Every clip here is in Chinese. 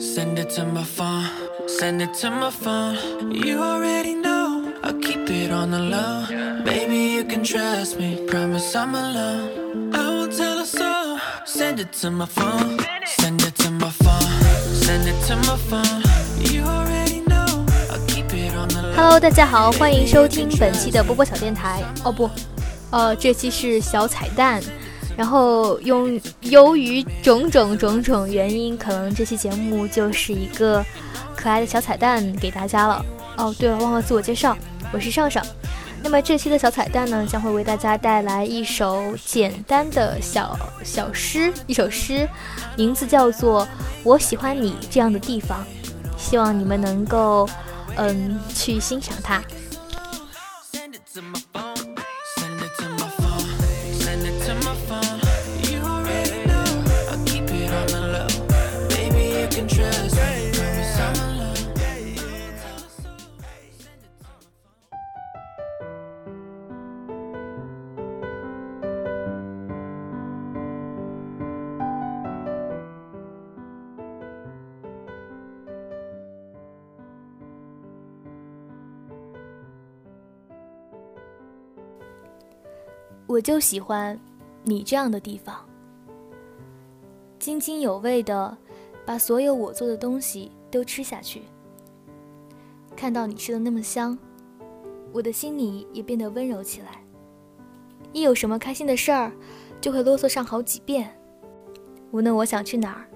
Send it to my phone, send it to my phone. You already know, I keep it on the low. Baby, you can trust me, promise I'm alone. I won't tell a soul. Send it to my phone, send it to my phone, send it to my phone. You already know, I keep it on the low. Hello，大家好，欢迎收听本期的波波小电台。哦不，呃，这期是小彩蛋。然后用由于种种种种原因，可能这期节目就是一个可爱的小彩蛋给大家了。哦，对了，忘了自我介绍，我是上上。那么这期的小彩蛋呢，将会为大家带来一首简单的小小诗，一首诗，名字叫做《我喜欢你这样的地方》，希望你们能够嗯去欣赏它。我就喜欢你这样的地方，津津有味的把所有我做的东西都吃下去。看到你吃的那么香，我的心里也变得温柔起来。一有什么开心的事儿，就会啰嗦上好几遍。无论我想去哪儿，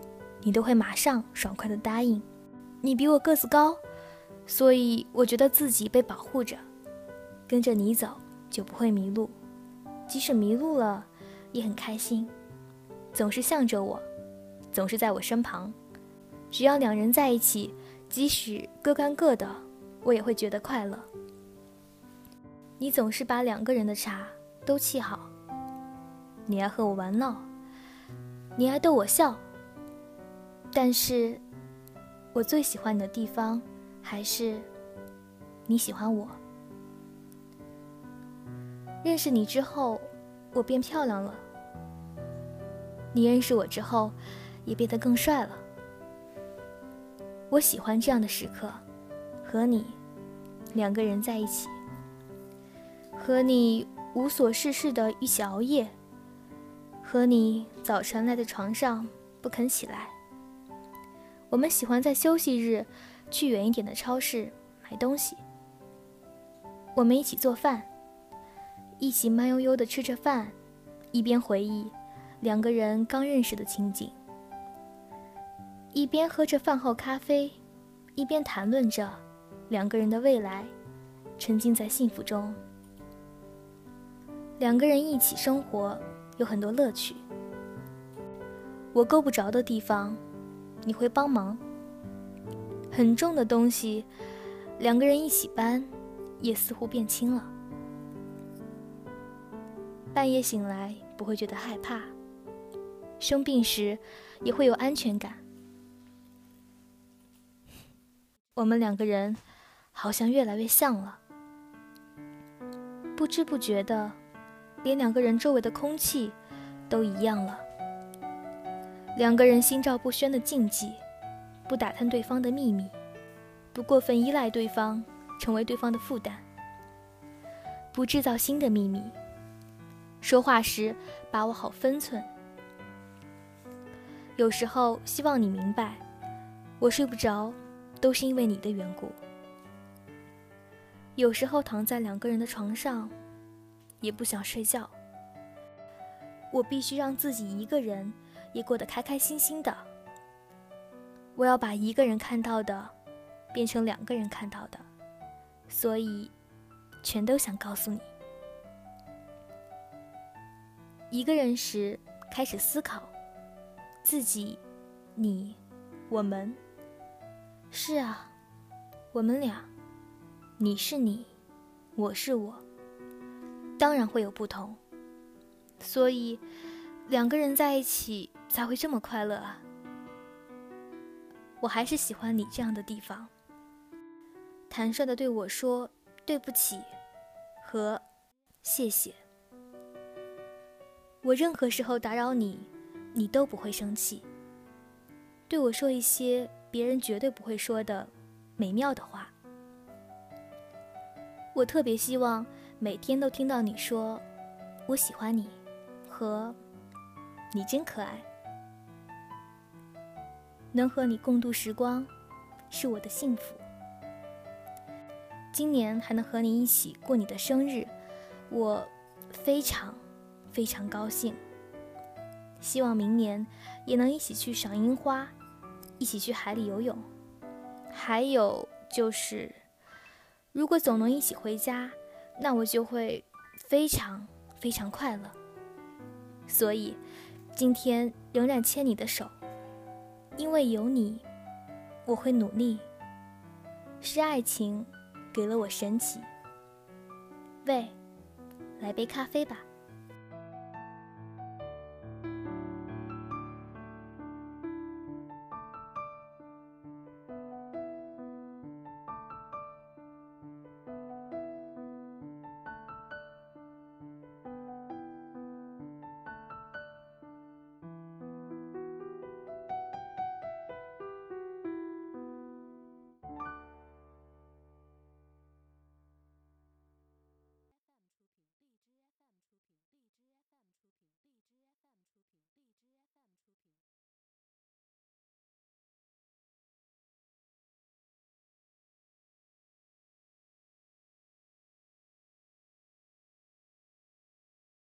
你都会马上爽快的答应。你比我个子高，所以我觉得自己被保护着，跟着你走就不会迷路。即使迷路了，也很开心，总是向着我，总是在我身旁。只要两人在一起，即使各干各的，我也会觉得快乐。你总是把两个人的茶都沏好，你爱和我玩闹，你爱逗我笑。但是，我最喜欢你的地方，还是你喜欢我。认识你之后，我变漂亮了。你认识我之后，也变得更帅了。我喜欢这样的时刻，和你两个人在一起，和你无所事事的一起熬夜，和你早晨赖在床上不肯起来。我们喜欢在休息日去远一点的超市买东西。我们一起做饭。一起慢悠悠地吃着饭，一边回忆两个人刚认识的情景，一边喝着饭后咖啡，一边谈论着两个人的未来，沉浸在幸福中。两个人一起生活有很多乐趣。我够不着的地方，你会帮忙。很重的东西，两个人一起搬，也似乎变轻了。半夜醒来不会觉得害怕，生病时也会有安全感。我们两个人好像越来越像了，不知不觉的，连两个人周围的空气都一样了。两个人心照不宣的禁忌，不打探对方的秘密，不过分依赖对方，成为对方的负担，不制造新的秘密。说话时把握好分寸。有时候希望你明白，我睡不着，都是因为你的缘故。有时候躺在两个人的床上，也不想睡觉。我必须让自己一个人也过得开开心心的。我要把一个人看到的，变成两个人看到的，所以，全都想告诉你。一个人时，开始思考自己、你、我们。是啊，我们俩，你是你，我是我，当然会有不同。所以，两个人在一起才会这么快乐啊！我还是喜欢你这样的地方。坦率的对我说对不起和谢谢。我任何时候打扰你，你都不会生气，对我说一些别人绝对不会说的美妙的话。我特别希望每天都听到你说“我喜欢你”和“你真可爱”。能和你共度时光，是我的幸福。今年还能和你一起过你的生日，我非常非常高兴。希望明年也能一起去赏樱花，一起去海里游泳。还有就是，如果总能一起回家，那我就会非常非常快乐。所以，今天仍然牵你的手，因为有你，我会努力。是爱情。给了我神奇。喂，来杯咖啡吧。